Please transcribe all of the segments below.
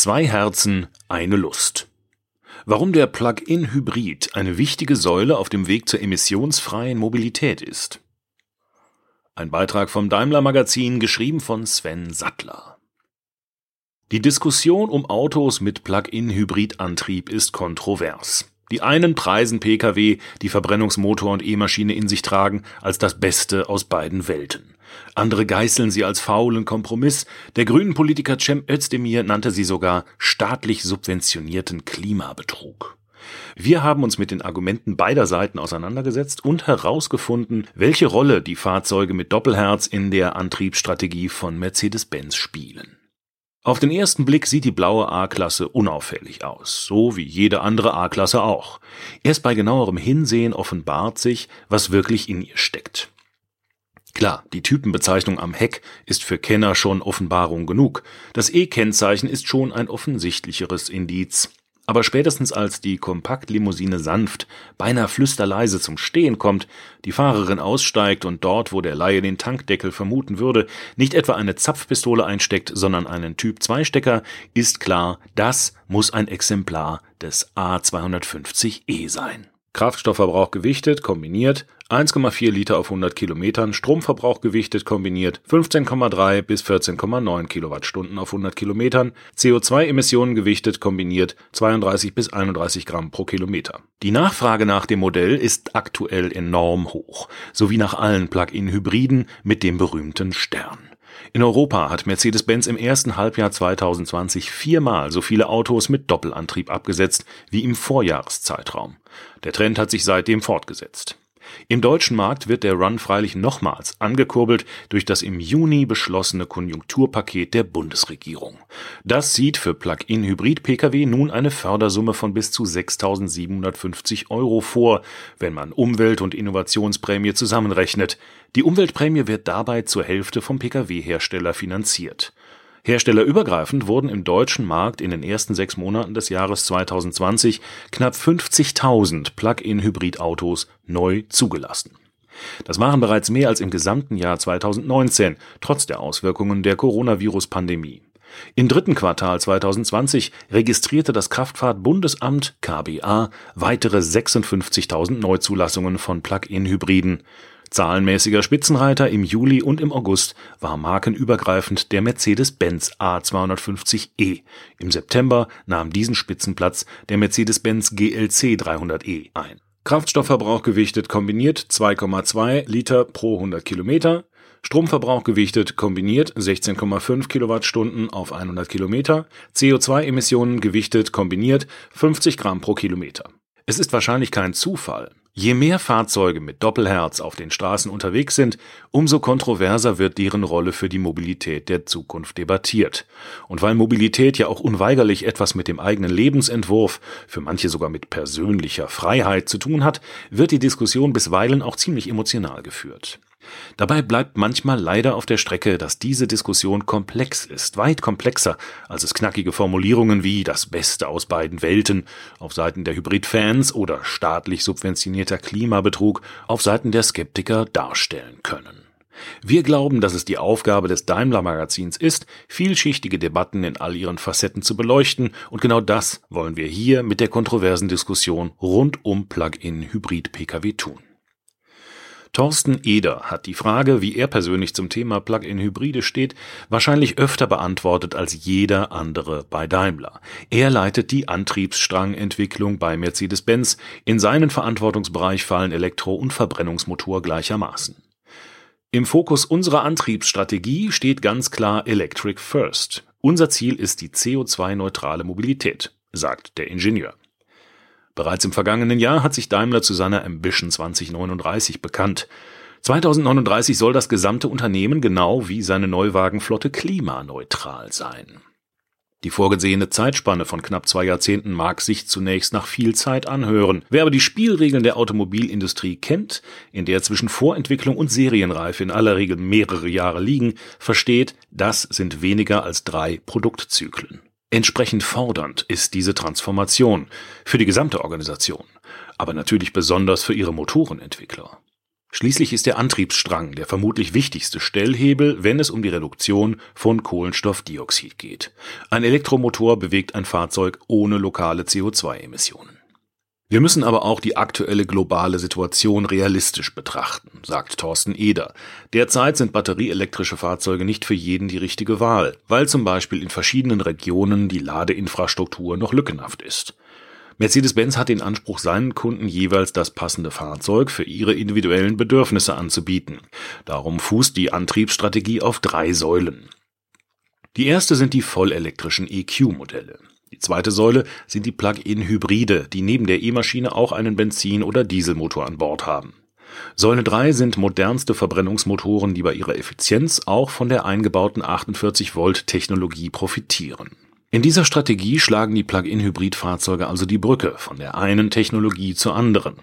Zwei Herzen, eine Lust. Warum der Plug-in-Hybrid eine wichtige Säule auf dem Weg zur emissionsfreien Mobilität ist. Ein Beitrag vom Daimler Magazin, geschrieben von Sven Sattler. Die Diskussion um Autos mit Plug-in-Hybridantrieb ist kontrovers. Die einen preisen Pkw, die Verbrennungsmotor und E-Maschine in sich tragen, als das Beste aus beiden Welten. Andere geißeln sie als faulen Kompromiss. Der grünen Politiker Cem Özdemir nannte sie sogar staatlich subventionierten Klimabetrug. Wir haben uns mit den Argumenten beider Seiten auseinandergesetzt und herausgefunden, welche Rolle die Fahrzeuge mit Doppelherz in der Antriebsstrategie von Mercedes-Benz spielen. Auf den ersten Blick sieht die blaue A-Klasse unauffällig aus, so wie jede andere A-Klasse auch. Erst bei genauerem Hinsehen offenbart sich, was wirklich in ihr steckt. Klar, die Typenbezeichnung am Heck ist für Kenner schon Offenbarung genug. Das E-Kennzeichen ist schon ein offensichtlicheres Indiz. Aber spätestens als die Kompaktlimousine sanft, beinahe flüsterleise zum Stehen kommt, die Fahrerin aussteigt und dort, wo der Laie den Tankdeckel vermuten würde, nicht etwa eine Zapfpistole einsteckt, sondern einen Typ-2-Stecker, ist klar, das muss ein Exemplar des A250e sein. Kraftstoffverbrauch gewichtet, kombiniert 1,4 Liter auf 100 Kilometern, Stromverbrauch gewichtet kombiniert 15,3 bis 14,9 Kilowattstunden auf 100 Kilometern, CO2-Emissionen gewichtet kombiniert 32 bis 31 Gramm pro Kilometer. Die Nachfrage nach dem Modell ist aktuell enorm hoch, sowie nach allen Plug-in-Hybriden mit dem berühmten Stern. In Europa hat Mercedes-Benz im ersten Halbjahr 2020 viermal so viele Autos mit Doppelantrieb abgesetzt wie im Vorjahreszeitraum. Der Trend hat sich seitdem fortgesetzt. Im deutschen Markt wird der Run freilich nochmals angekurbelt durch das im Juni beschlossene Konjunkturpaket der Bundesregierung. Das sieht für Plug-in-Hybrid-Pkw nun eine Fördersumme von bis zu 6.750 Euro vor, wenn man Umwelt- und Innovationsprämie zusammenrechnet. Die Umweltprämie wird dabei zur Hälfte vom Pkw-Hersteller finanziert. Herstellerübergreifend wurden im deutschen Markt in den ersten sechs Monaten des Jahres 2020 knapp 50.000 Plug-in-Hybridautos neu zugelassen. Das waren bereits mehr als im gesamten Jahr 2019, trotz der Auswirkungen der Coronavirus-Pandemie. Im dritten Quartal 2020 registrierte das Kraftfahrtbundesamt KBA weitere 56.000 Neuzulassungen von Plug-in-Hybriden. Zahlenmäßiger Spitzenreiter im Juli und im August war markenübergreifend der Mercedes-Benz A250e. Im September nahm diesen Spitzenplatz der Mercedes-Benz GLC 300e ein. Kraftstoffverbrauch gewichtet kombiniert 2,2 Liter pro 100 Kilometer, Stromverbrauch gewichtet kombiniert 16,5 Kilowattstunden auf 100 Kilometer, CO2-Emissionen gewichtet kombiniert 50 Gramm pro Kilometer. Es ist wahrscheinlich kein Zufall, Je mehr Fahrzeuge mit Doppelherz auf den Straßen unterwegs sind, umso kontroverser wird deren Rolle für die Mobilität der Zukunft debattiert. Und weil Mobilität ja auch unweigerlich etwas mit dem eigenen Lebensentwurf, für manche sogar mit persönlicher Freiheit zu tun hat, wird die Diskussion bisweilen auch ziemlich emotional geführt. Dabei bleibt manchmal leider auf der Strecke, dass diese Diskussion komplex ist, weit komplexer, als es knackige Formulierungen wie das Beste aus beiden Welten auf Seiten der Hybridfans oder staatlich subventionierter Klimabetrug auf Seiten der Skeptiker darstellen können. Wir glauben, dass es die Aufgabe des Daimler Magazins ist, vielschichtige Debatten in all ihren Facetten zu beleuchten, und genau das wollen wir hier mit der kontroversen Diskussion rund um Plug-in-Hybrid-Pkw tun. Thorsten Eder hat die Frage, wie er persönlich zum Thema Plug-in-Hybride steht, wahrscheinlich öfter beantwortet als jeder andere bei Daimler. Er leitet die Antriebsstrangentwicklung bei Mercedes-Benz. In seinen Verantwortungsbereich fallen Elektro- und Verbrennungsmotor gleichermaßen. Im Fokus unserer Antriebsstrategie steht ganz klar Electric First. Unser Ziel ist die CO2-neutrale Mobilität, sagt der Ingenieur. Bereits im vergangenen Jahr hat sich Daimler zu seiner Ambition 2039 bekannt. 2039 soll das gesamte Unternehmen genau wie seine Neuwagenflotte klimaneutral sein. Die vorgesehene Zeitspanne von knapp zwei Jahrzehnten mag sich zunächst nach viel Zeit anhören. Wer aber die Spielregeln der Automobilindustrie kennt, in der zwischen Vorentwicklung und Serienreife in aller Regel mehrere Jahre liegen, versteht, das sind weniger als drei Produktzyklen. Entsprechend fordernd ist diese Transformation für die gesamte Organisation, aber natürlich besonders für ihre Motorenentwickler. Schließlich ist der Antriebsstrang der vermutlich wichtigste Stellhebel, wenn es um die Reduktion von Kohlenstoffdioxid geht. Ein Elektromotor bewegt ein Fahrzeug ohne lokale CO2-Emissionen. Wir müssen aber auch die aktuelle globale Situation realistisch betrachten, sagt Thorsten Eder. Derzeit sind batterieelektrische Fahrzeuge nicht für jeden die richtige Wahl, weil zum Beispiel in verschiedenen Regionen die Ladeinfrastruktur noch lückenhaft ist. Mercedes-Benz hat den Anspruch, seinen Kunden jeweils das passende Fahrzeug für ihre individuellen Bedürfnisse anzubieten. Darum fußt die Antriebsstrategie auf drei Säulen. Die erste sind die vollelektrischen EQ-Modelle. Die zweite Säule sind die Plug-in-Hybride, die neben der E-Maschine auch einen Benzin- oder Dieselmotor an Bord haben. Säule 3 sind modernste Verbrennungsmotoren, die bei ihrer Effizienz auch von der eingebauten 48 Volt Technologie profitieren. In dieser Strategie schlagen die Plug-in-Hybrid-Fahrzeuge also die Brücke von der einen Technologie zur anderen.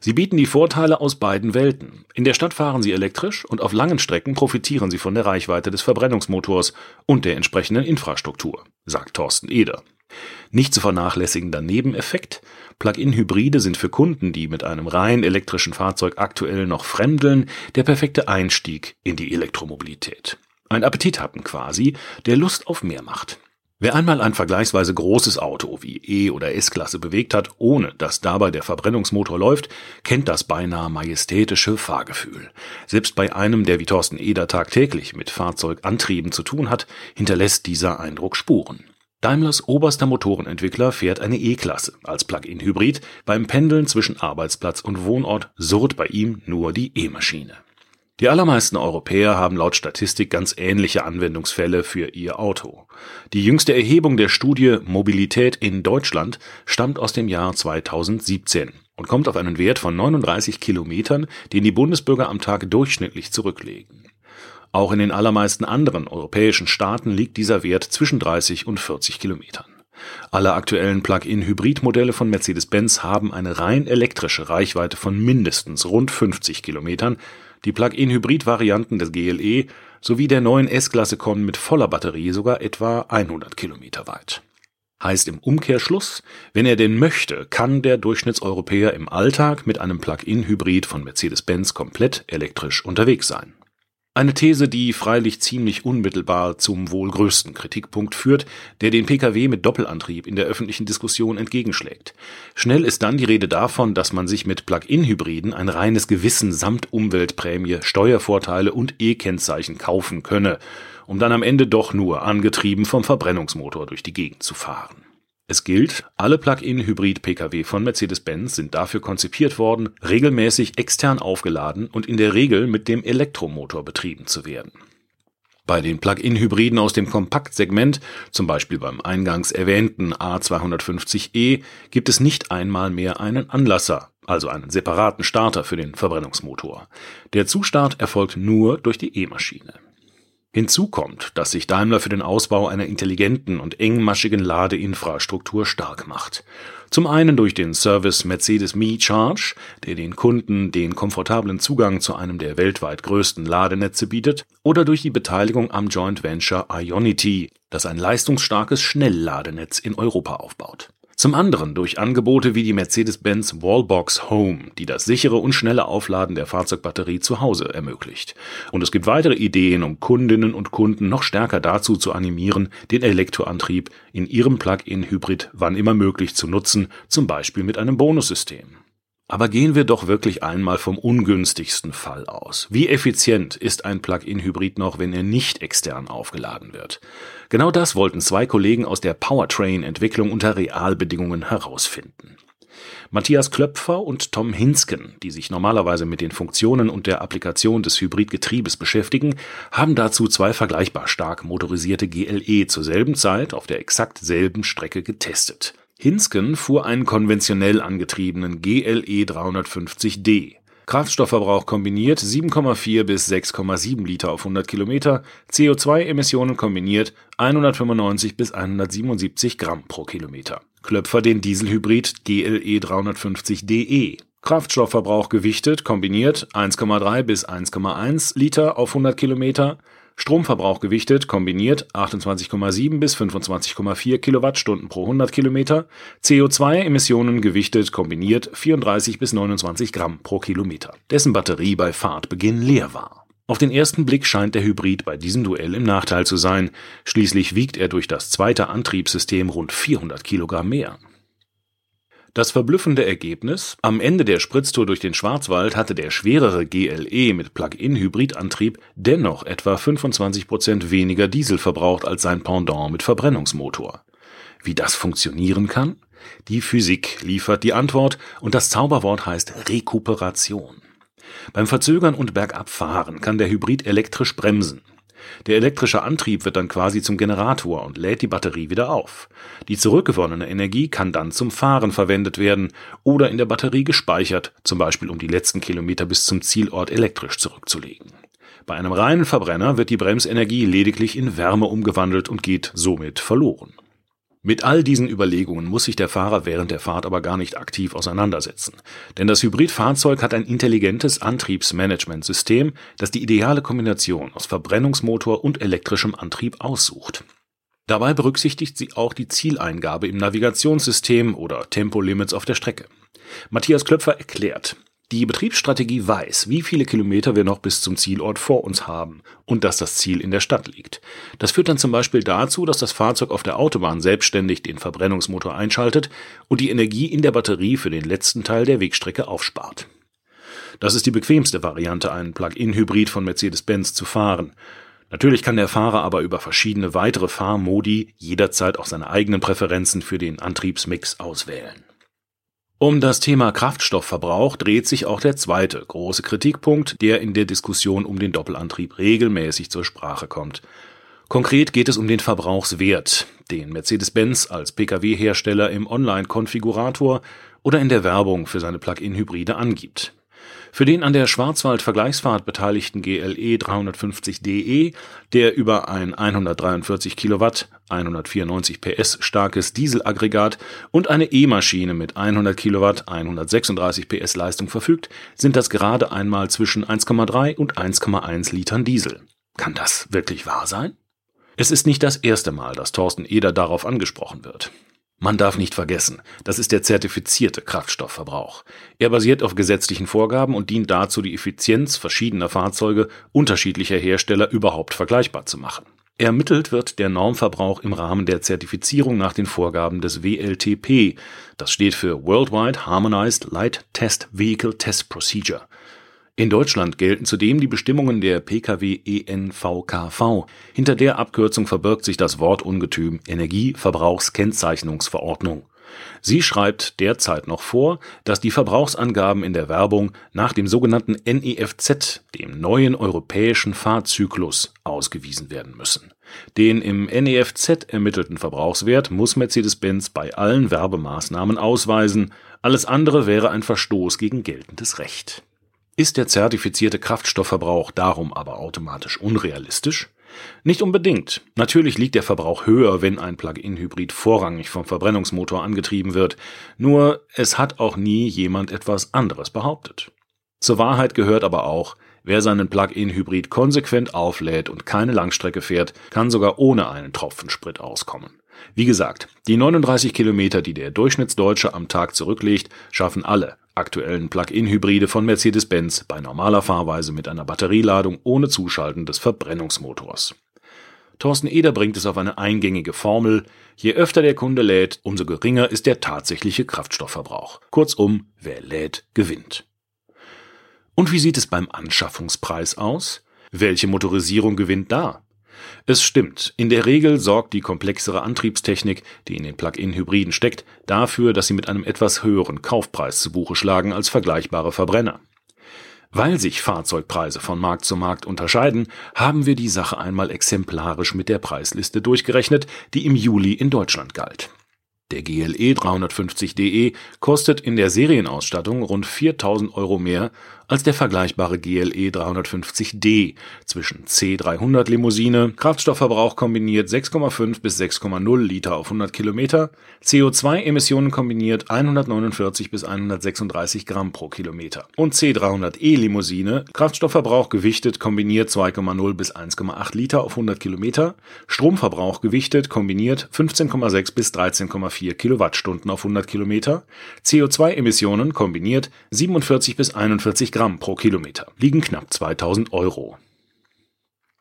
Sie bieten die Vorteile aus beiden Welten. In der Stadt fahren sie elektrisch und auf langen Strecken profitieren sie von der Reichweite des Verbrennungsmotors und der entsprechenden Infrastruktur, sagt Thorsten Eder. Nicht zu vernachlässigender Nebeneffekt, Plug-in-Hybride sind für Kunden, die mit einem rein elektrischen Fahrzeug aktuell noch fremdeln, der perfekte Einstieg in die Elektromobilität. Ein Appetithappen quasi, der Lust auf mehr macht. Wer einmal ein vergleichsweise großes Auto wie E- oder S-Klasse bewegt hat, ohne dass dabei der Verbrennungsmotor läuft, kennt das beinahe majestätische Fahrgefühl. Selbst bei einem, der wie Thorsten Eder tagtäglich mit Fahrzeugantrieben zu tun hat, hinterlässt dieser Eindruck Spuren. Daimlers oberster Motorenentwickler fährt eine E-Klasse als Plug-in-Hybrid. Beim Pendeln zwischen Arbeitsplatz und Wohnort surrt bei ihm nur die E-Maschine. Die allermeisten Europäer haben laut Statistik ganz ähnliche Anwendungsfälle für ihr Auto. Die jüngste Erhebung der Studie Mobilität in Deutschland stammt aus dem Jahr 2017 und kommt auf einen Wert von 39 Kilometern, den die Bundesbürger am Tag durchschnittlich zurücklegen. Auch in den allermeisten anderen europäischen Staaten liegt dieser Wert zwischen 30 und 40 Kilometern. Alle aktuellen Plug-in-Hybrid-Modelle von Mercedes-Benz haben eine rein elektrische Reichweite von mindestens rund 50 Kilometern, die Plug-in-Hybrid-Varianten des GLE sowie der neuen S-Klasse kommen mit voller Batterie sogar etwa 100 Kilometer weit. Heißt im Umkehrschluss, wenn er denn möchte, kann der Durchschnittseuropäer im Alltag mit einem Plug-in-Hybrid von Mercedes-Benz komplett elektrisch unterwegs sein. Eine These, die freilich ziemlich unmittelbar zum wohl größten Kritikpunkt führt, der den Pkw mit Doppelantrieb in der öffentlichen Diskussion entgegenschlägt. Schnell ist dann die Rede davon, dass man sich mit Plug-in-Hybriden ein reines Gewissen samt Umweltprämie, Steuervorteile und E-Kennzeichen kaufen könne, um dann am Ende doch nur angetrieben vom Verbrennungsmotor durch die Gegend zu fahren. Es gilt, alle Plug-in-Hybrid-Pkw von Mercedes-Benz sind dafür konzipiert worden, regelmäßig extern aufgeladen und in der Regel mit dem Elektromotor betrieben zu werden. Bei den Plug-in-Hybriden aus dem Kompaktsegment, zum Beispiel beim eingangs erwähnten A250e, gibt es nicht einmal mehr einen Anlasser, also einen separaten Starter für den Verbrennungsmotor. Der Zustart erfolgt nur durch die E-Maschine. Hinzu kommt, dass sich Daimler für den Ausbau einer intelligenten und engmaschigen Ladeinfrastruktur stark macht. Zum einen durch den Service Mercedes Me Charge, der den Kunden den komfortablen Zugang zu einem der weltweit größten Ladenetze bietet, oder durch die Beteiligung am Joint Venture Ionity, das ein leistungsstarkes Schnellladenetz in Europa aufbaut. Zum anderen durch Angebote wie die Mercedes-Benz Wallbox Home, die das sichere und schnelle Aufladen der Fahrzeugbatterie zu Hause ermöglicht. Und es gibt weitere Ideen, um Kundinnen und Kunden noch stärker dazu zu animieren, den Elektroantrieb in ihrem Plug-in-Hybrid wann immer möglich zu nutzen, zum Beispiel mit einem Bonussystem. Aber gehen wir doch wirklich einmal vom ungünstigsten Fall aus. Wie effizient ist ein Plug-in-Hybrid noch, wenn er nicht extern aufgeladen wird? Genau das wollten zwei Kollegen aus der Powertrain-Entwicklung unter Realbedingungen herausfinden. Matthias Klöpfer und Tom Hinsken, die sich normalerweise mit den Funktionen und der Applikation des Hybridgetriebes beschäftigen, haben dazu zwei vergleichbar stark motorisierte GLE zur selben Zeit auf der exakt selben Strecke getestet. Hinsken fuhr einen konventionell angetriebenen GLE 350D. Kraftstoffverbrauch kombiniert 7,4 bis 6,7 Liter auf 100 Kilometer, CO2-Emissionen kombiniert 195 bis 177 Gramm pro Kilometer. Klöpfer den Dieselhybrid GLE 350DE. Kraftstoffverbrauch gewichtet kombiniert 1,3 bis 1,1 Liter auf 100 Kilometer, Stromverbrauch gewichtet kombiniert 28,7 bis 25,4 Kilowattstunden pro 100 Kilometer, CO2-Emissionen gewichtet kombiniert 34 bis 29 Gramm pro Kilometer, dessen Batterie bei Fahrtbeginn leer war. Auf den ersten Blick scheint der Hybrid bei diesem Duell im Nachteil zu sein, schließlich wiegt er durch das zweite Antriebssystem rund 400 Kilogramm mehr. Das verblüffende Ergebnis: Am Ende der Spritztour durch den Schwarzwald hatte der schwerere GLE mit Plug-in-Hybridantrieb dennoch etwa 25 Prozent weniger Diesel verbraucht als sein Pendant mit Verbrennungsmotor. Wie das funktionieren kann? Die Physik liefert die Antwort und das Zauberwort heißt Rekuperation. Beim Verzögern und Bergabfahren kann der Hybrid elektrisch bremsen der elektrische Antrieb wird dann quasi zum Generator und lädt die Batterie wieder auf. Die zurückgewonnene Energie kann dann zum Fahren verwendet werden oder in der Batterie gespeichert, zum Beispiel um die letzten Kilometer bis zum Zielort elektrisch zurückzulegen. Bei einem reinen Verbrenner wird die Bremsenergie lediglich in Wärme umgewandelt und geht somit verloren. Mit all diesen Überlegungen muss sich der Fahrer während der Fahrt aber gar nicht aktiv auseinandersetzen. Denn das Hybridfahrzeug hat ein intelligentes Antriebsmanagementsystem, das die ideale Kombination aus Verbrennungsmotor und elektrischem Antrieb aussucht. Dabei berücksichtigt sie auch die Zieleingabe im Navigationssystem oder Tempolimits auf der Strecke. Matthias Klöpfer erklärt, die Betriebsstrategie weiß, wie viele Kilometer wir noch bis zum Zielort vor uns haben und dass das Ziel in der Stadt liegt. Das führt dann zum Beispiel dazu, dass das Fahrzeug auf der Autobahn selbstständig den Verbrennungsmotor einschaltet und die Energie in der Batterie für den letzten Teil der Wegstrecke aufspart. Das ist die bequemste Variante, einen Plug-in-Hybrid von Mercedes-Benz zu fahren. Natürlich kann der Fahrer aber über verschiedene weitere Fahrmodi jederzeit auch seine eigenen Präferenzen für den Antriebsmix auswählen. Um das Thema Kraftstoffverbrauch dreht sich auch der zweite große Kritikpunkt, der in der Diskussion um den Doppelantrieb regelmäßig zur Sprache kommt. Konkret geht es um den Verbrauchswert, den Mercedes-Benz als Pkw-Hersteller im Online-Konfigurator oder in der Werbung für seine Plug-in-Hybride angibt. Für den an der Schwarzwald-Vergleichsfahrt beteiligten GLE 350DE, der über ein 143 Kilowatt, 194 PS starkes Dieselaggregat und eine E-Maschine mit 100 Kilowatt, 136 PS Leistung verfügt, sind das gerade einmal zwischen 1,3 und 1,1 Litern Diesel. Kann das wirklich wahr sein? Es ist nicht das erste Mal, dass Thorsten Eder darauf angesprochen wird. Man darf nicht vergessen, das ist der zertifizierte Kraftstoffverbrauch. Er basiert auf gesetzlichen Vorgaben und dient dazu, die Effizienz verschiedener Fahrzeuge unterschiedlicher Hersteller überhaupt vergleichbar zu machen. Ermittelt wird der Normverbrauch im Rahmen der Zertifizierung nach den Vorgaben des WLTP. Das steht für Worldwide Harmonized Light Test Vehicle Test Procedure. In Deutschland gelten zudem die Bestimmungen der PKW-ENVKV. Hinter der Abkürzung verbirgt sich das Wortungetüm Energieverbrauchskennzeichnungsverordnung. Sie schreibt derzeit noch vor, dass die Verbrauchsangaben in der Werbung nach dem sogenannten NEFZ, dem neuen europäischen Fahrzyklus, ausgewiesen werden müssen. Den im NEFZ ermittelten Verbrauchswert muss Mercedes-Benz bei allen Werbemaßnahmen ausweisen, alles andere wäre ein Verstoß gegen geltendes Recht. Ist der zertifizierte Kraftstoffverbrauch darum aber automatisch unrealistisch? Nicht unbedingt. Natürlich liegt der Verbrauch höher, wenn ein Plug-in-Hybrid vorrangig vom Verbrennungsmotor angetrieben wird, nur es hat auch nie jemand etwas anderes behauptet. Zur Wahrheit gehört aber auch, wer seinen Plug-in-Hybrid konsequent auflädt und keine Langstrecke fährt, kann sogar ohne einen Tropfen Sprit auskommen. Wie gesagt, die 39 Kilometer, die der Durchschnittsdeutsche am Tag zurücklegt, schaffen alle aktuellen Plug-in-Hybride von Mercedes-Benz bei normaler Fahrweise mit einer Batterieladung ohne Zuschalten des Verbrennungsmotors. Thorsten Eder bringt es auf eine eingängige Formel. Je öfter der Kunde lädt, umso geringer ist der tatsächliche Kraftstoffverbrauch. Kurzum, wer lädt, gewinnt. Und wie sieht es beim Anschaffungspreis aus? Welche Motorisierung gewinnt da? Es stimmt, in der Regel sorgt die komplexere Antriebstechnik, die in den Plug-in-Hybriden steckt, dafür, dass sie mit einem etwas höheren Kaufpreis zu Buche schlagen als vergleichbare Verbrenner. Weil sich Fahrzeugpreise von Markt zu Markt unterscheiden, haben wir die Sache einmal exemplarisch mit der Preisliste durchgerechnet, die im Juli in Deutschland galt. Der GLE 350DE kostet in der Serienausstattung rund 4000 Euro mehr als der vergleichbare GLE 350D zwischen C300 Limousine, Kraftstoffverbrauch kombiniert 6,5 bis 6,0 Liter auf 100 Kilometer, CO2-Emissionen kombiniert 149 bis 136 Gramm pro Kilometer. Und C300E Limousine, Kraftstoffverbrauch gewichtet kombiniert 2,0 bis 1,8 Liter auf 100 Kilometer, Stromverbrauch gewichtet kombiniert 15,6 bis 13,4 Kilowattstunden auf 100 Kilometer, CO2-Emissionen kombiniert 47 bis 41 Gramm pro Kilometer, liegen knapp 2000 Euro.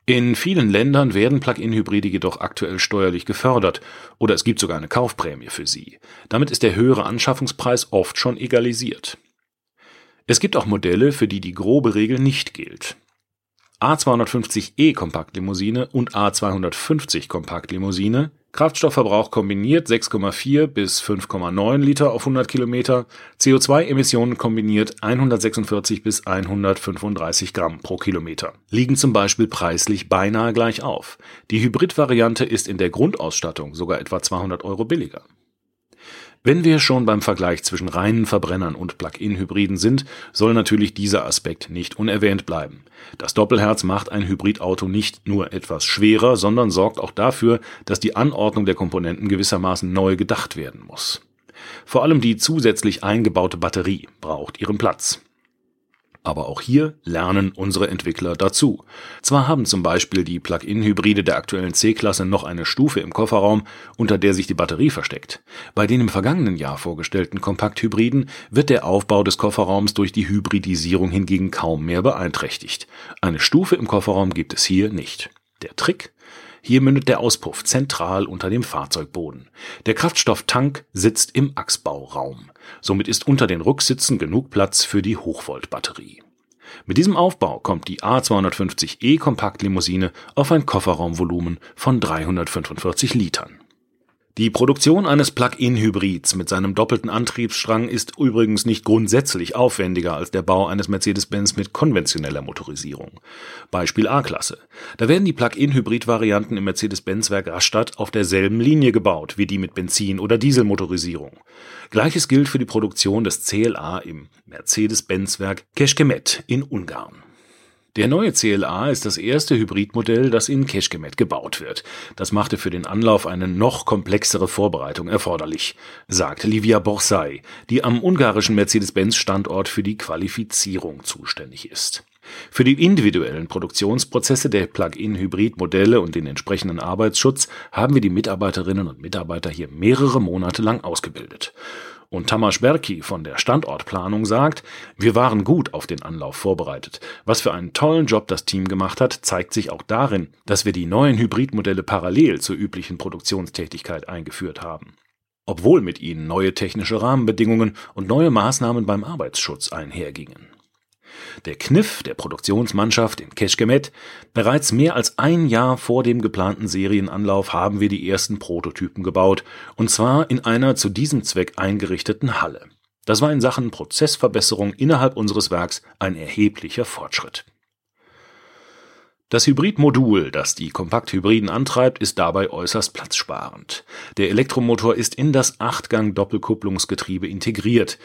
In vielen Ländern werden Plug-in-Hybride jedoch aktuell steuerlich gefördert oder es gibt sogar eine Kaufprämie für sie. Damit ist der höhere Anschaffungspreis oft schon egalisiert. Es gibt auch Modelle, für die die grobe Regel nicht gilt. A250e Kompaktlimousine und A250 Kompaktlimousine Kraftstoffverbrauch kombiniert 6,4 bis 5,9 Liter auf 100 Kilometer, CO2-Emissionen kombiniert 146 bis 135 Gramm pro Kilometer, liegen zum Beispiel preislich beinahe gleich auf. Die Hybrid-Variante ist in der Grundausstattung sogar etwa 200 Euro billiger. Wenn wir schon beim Vergleich zwischen reinen Verbrennern und Plug-in-Hybriden sind, soll natürlich dieser Aspekt nicht unerwähnt bleiben. Das Doppelherz macht ein Hybridauto nicht nur etwas schwerer, sondern sorgt auch dafür, dass die Anordnung der Komponenten gewissermaßen neu gedacht werden muss. Vor allem die zusätzlich eingebaute Batterie braucht ihren Platz. Aber auch hier lernen unsere Entwickler dazu. Zwar haben zum Beispiel die Plug-in-Hybride der aktuellen C-Klasse noch eine Stufe im Kofferraum, unter der sich die Batterie versteckt. Bei den im vergangenen Jahr vorgestellten Kompakthybriden wird der Aufbau des Kofferraums durch die Hybridisierung hingegen kaum mehr beeinträchtigt. Eine Stufe im Kofferraum gibt es hier nicht. Der Trick? Hier mündet der Auspuff zentral unter dem Fahrzeugboden. Der Kraftstofftank sitzt im Achsbauraum. Somit ist unter den Rücksitzen genug Platz für die Hochvoltbatterie. Mit diesem Aufbau kommt die A250e Kompaktlimousine auf ein Kofferraumvolumen von 345 Litern. Die Produktion eines Plug-in-Hybrids mit seinem doppelten Antriebsstrang ist übrigens nicht grundsätzlich aufwendiger als der Bau eines Mercedes-Benz mit konventioneller Motorisierung. Beispiel A-Klasse. Da werden die Plug-in-Hybrid-Varianten im Mercedes-Benz-Werk Rastatt auf derselben Linie gebaut wie die mit Benzin- oder Dieselmotorisierung. Gleiches gilt für die Produktion des CLA im Mercedes-Benz-Werk Kecskemét in Ungarn. Der neue CLA ist das erste Hybridmodell, das in Kecskemét gebaut wird. Das machte für den Anlauf eine noch komplexere Vorbereitung erforderlich, sagt Livia Borsai, die am ungarischen Mercedes-Benz-Standort für die Qualifizierung zuständig ist. Für die individuellen Produktionsprozesse der Plug-in-Hybrid-Modelle und den entsprechenden Arbeitsschutz haben wir die Mitarbeiterinnen und Mitarbeiter hier mehrere Monate lang ausgebildet. Und Tamas Berki von der Standortplanung sagt, wir waren gut auf den Anlauf vorbereitet. Was für einen tollen Job das Team gemacht hat, zeigt sich auch darin, dass wir die neuen Hybridmodelle parallel zur üblichen Produktionstätigkeit eingeführt haben. Obwohl mit ihnen neue technische Rahmenbedingungen und neue Maßnahmen beim Arbeitsschutz einhergingen. Der Kniff der Produktionsmannschaft in Kecskemét, bereits mehr als ein Jahr vor dem geplanten Serienanlauf haben wir die ersten Prototypen gebaut, und zwar in einer zu diesem Zweck eingerichteten Halle. Das war in Sachen Prozessverbesserung innerhalb unseres Werks ein erheblicher Fortschritt. Das Hybridmodul, das die Kompakthybriden antreibt, ist dabei äußerst platzsparend. Der Elektromotor ist in das Achtgang-Doppelkupplungsgetriebe integriert.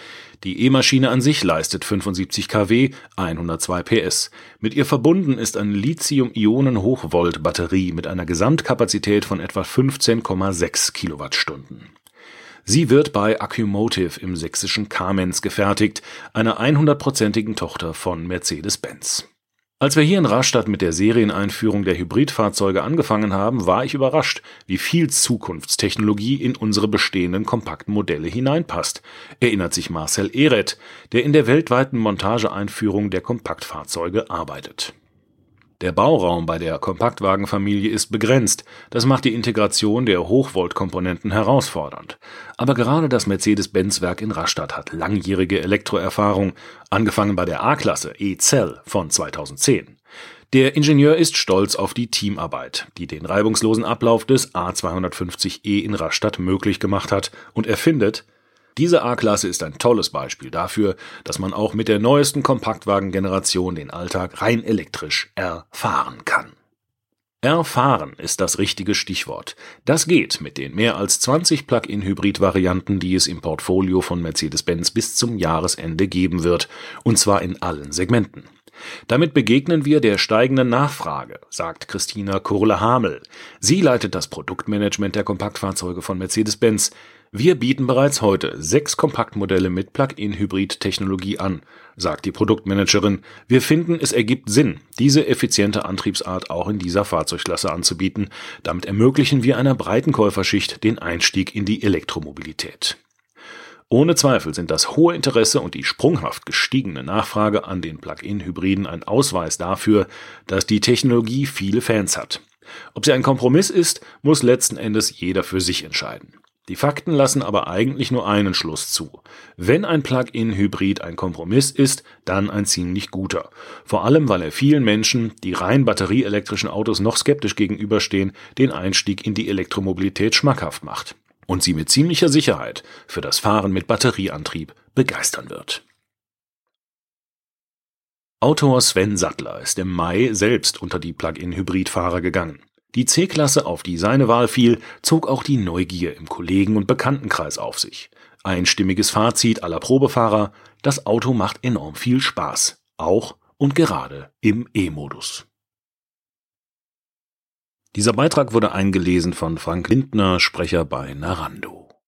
Die E-Maschine an sich leistet 75 kW, 102 PS. Mit ihr verbunden ist eine Lithium-Ionen-Hochvolt-Batterie mit einer Gesamtkapazität von etwa 15,6 Kilowattstunden. Sie wird bei Accumotive im sächsischen Kamenz gefertigt, einer 100%igen Tochter von Mercedes-Benz. Als wir hier in Rastatt mit der Serieneinführung der Hybridfahrzeuge angefangen haben, war ich überrascht, wie viel Zukunftstechnologie in unsere bestehenden kompakten Modelle hineinpasst, erinnert sich Marcel Ehret, der in der weltweiten Montageeinführung der Kompaktfahrzeuge arbeitet der Bauraum bei der Kompaktwagenfamilie ist begrenzt, das macht die Integration der Hochvoltkomponenten herausfordernd. Aber gerade das Mercedes-Benz-Werk in Rastatt hat langjährige Elektroerfahrung, angefangen bei der A-Klasse E-Cell von 2010. Der Ingenieur ist stolz auf die Teamarbeit, die den reibungslosen Ablauf des A250e in Rastatt möglich gemacht hat und er findet, diese A-Klasse ist ein tolles Beispiel dafür, dass man auch mit der neuesten Kompaktwagen-Generation den Alltag rein elektrisch erfahren kann. Erfahren ist das richtige Stichwort. Das geht mit den mehr als 20 Plug-in-Hybrid-Varianten, die es im Portfolio von Mercedes-Benz bis zum Jahresende geben wird, und zwar in allen Segmenten. Damit begegnen wir der steigenden Nachfrage, sagt Christina Kurle-Hamel. Sie leitet das Produktmanagement der Kompaktfahrzeuge von Mercedes-Benz. Wir bieten bereits heute sechs Kompaktmodelle mit Plug-in-Hybrid-Technologie an, sagt die Produktmanagerin. Wir finden, es ergibt Sinn, diese effiziente Antriebsart auch in dieser Fahrzeugklasse anzubieten. Damit ermöglichen wir einer breiten Käuferschicht den Einstieg in die Elektromobilität. Ohne Zweifel sind das hohe Interesse und die sprunghaft gestiegene Nachfrage an den Plug-in-Hybriden ein Ausweis dafür, dass die Technologie viele Fans hat. Ob sie ein Kompromiss ist, muss letzten Endes jeder für sich entscheiden. Die Fakten lassen aber eigentlich nur einen Schluss zu. Wenn ein Plug-in-Hybrid ein Kompromiss ist, dann ein ziemlich guter. Vor allem, weil er vielen Menschen, die rein batterieelektrischen Autos noch skeptisch gegenüberstehen, den Einstieg in die Elektromobilität schmackhaft macht. Und sie mit ziemlicher Sicherheit für das Fahren mit Batterieantrieb begeistern wird. Autor Sven Sattler ist im Mai selbst unter die Plug-in-Hybrid-Fahrer gegangen. Die C-Klasse, auf die seine Wahl fiel, zog auch die Neugier im Kollegen- und Bekanntenkreis auf sich. Einstimmiges Fazit aller Probefahrer, das Auto macht enorm viel Spaß, auch und gerade im E-Modus. Dieser Beitrag wurde eingelesen von Frank Lindner, Sprecher bei Narando.